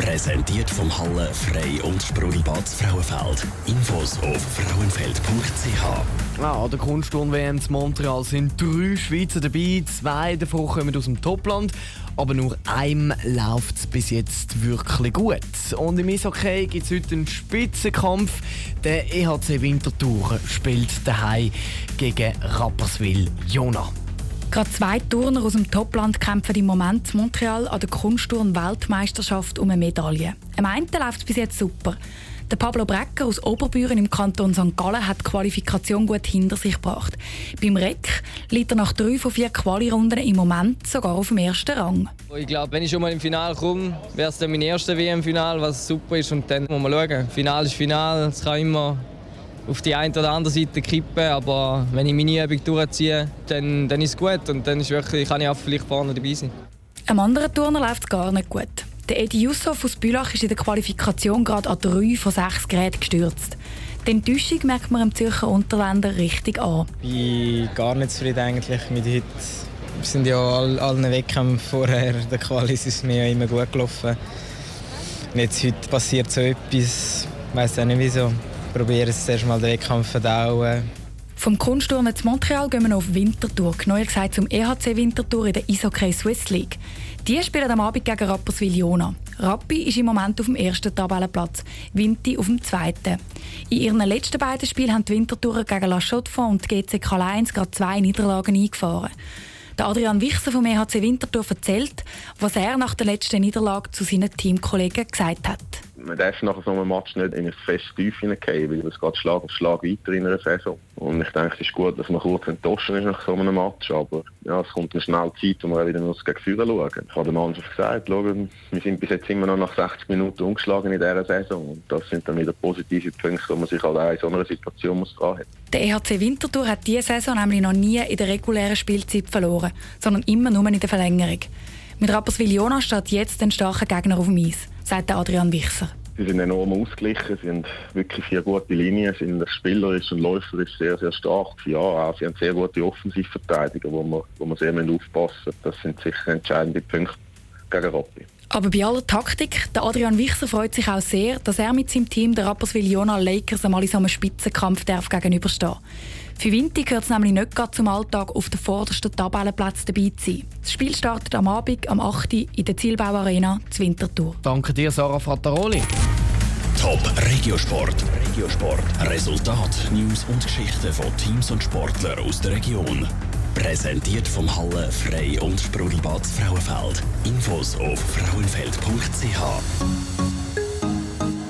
Präsentiert vom Halle Frei und Sprudelbad Frauenfeld. Infos auf frauenfeld.ch. Ah, an der Kunstturn-WM in Montreal sind drei Schweizer dabei. Zwei davon kommen aus dem Topland. Aber nur einem läuft es bis jetzt wirklich gut. Und im Eishockey gibt es heute einen Spitzenkampf. Der EHC Winterthur spielt daheim gegen Rapperswil-Jona. Gerade zwei Turner aus dem Topland kämpfen im Moment in Montreal an der Kunstturn-Weltmeisterschaft um eine Medaille. Am einen läuft es bis jetzt super. Der Pablo Brecker aus Oberbüren im Kanton St. Gallen hat die Qualifikation gut hinter sich gebracht. Beim Reck liegt er nach drei von vier Quali-Runden im Moment sogar auf dem ersten Rang. Ich glaube, wenn ich schon mal im Finale komme, wäre es dann mein erstes WM-Final, was super ist. Und dann muss man schauen. Final ist Final. Es kann immer auf die eine oder andere Seite kippen. Aber wenn ich meine Übung durchziehe, dann, dann ist es gut. Und dann ist wirklich, kann ich auch vielleicht vorne dabei sein. Am anderen Turner läuft es gar nicht gut. Der Edi Yusuf aus Bülach ist in der Qualifikation gerade an drei von sechs Geräten gestürzt. Die Enttäuschung merkt man im Zürcher Unterländer richtig an. Ich bin gar nicht zufrieden eigentlich mit heute. Wir sind ja all, allen Wettkämpfen vorher, der Qualis ist mir ja immer gut gelaufen. Und jetzt heute passiert so etwas, ich weiß auch nicht wieso. Ich probiere es zuerst mal den Wettkampf verdauen. Vom Kunstturnen zu Montreal gehen wir auf Winterthur, genauer gesagt zum EHC Winterthur in der Eishockey Swiss League. Die spielen am Abend gegen Rapperswil-Jona. Rappi ist im Moment auf dem ersten Tabellenplatz, Vinti auf dem zweiten. In ihren letzten beiden Spielen haben die Winterthurer gegen La Chaux-de-Fonds und die GC K1 gerade zwei Niederlagen eingefahren. Der Adrian Wichser vom EHC Winterthur erzählt, was er nach der letzten Niederlage zu seinen Teamkollegen gesagt hat man darf nach so einem Match nicht in ein fest tief hineingehen, weil es geht Schlag auf Schlag weiter in einer Saison. Und ich denke, es ist gut, dass man kurz enttäuscht ist nach so einem Match, aber ja, es kommt eine schnelle Zeit, wo wir wieder nur gegen Führer schauen. Ich habe der Mannschaft gesagt, schauen, wir sind bis jetzt immer noch nach 60 Minuten umgeschlagen in dieser Saison und das sind dann wieder positive Punkte, wo man sich halt auch in so einer Situation muss dran. Der EHC Winterthur hat diese Saison nämlich noch nie in der regulären Spielzeit verloren, sondern immer nur in der Verlängerung. Mit Rapperswil-Jona steht jetzt ein starker Gegner auf dem Eis, sagt Adrian Wichser. Sie sind enorm ausgeglichen, haben wirklich vier gute Linien, sind spielerisch und läuferisch sehr, sehr stark. Ja, auch sie haben sehr gute Offensivverteidiger, wo man, wo man sehr aufpassen müssen. Das sind sicher entscheidende Punkte gegen Rappi. Aber bei aller Taktik, der Adrian Wichser freut sich auch sehr, dass er mit seinem Team der Rapperswil-Jona Lakers einmal in so einem Spitzenkampf darf gegenüberstehen für Vinti gehört es nämlich nicht gerade zum Alltag, auf den vordersten Tabellenplatz dabei zu sein. Das Spiel startet am Abend am 8. in der Zielbau Arena zur Winterthur. Danke dir, Sarah Frattaroli. Top Regiosport. Regiosport. Resultat, News und Geschichten von Teams und Sportlern aus der Region. Präsentiert vom Halle Frei und Sprudelbad Frauenfeld. Infos auf frauenfeld.ch.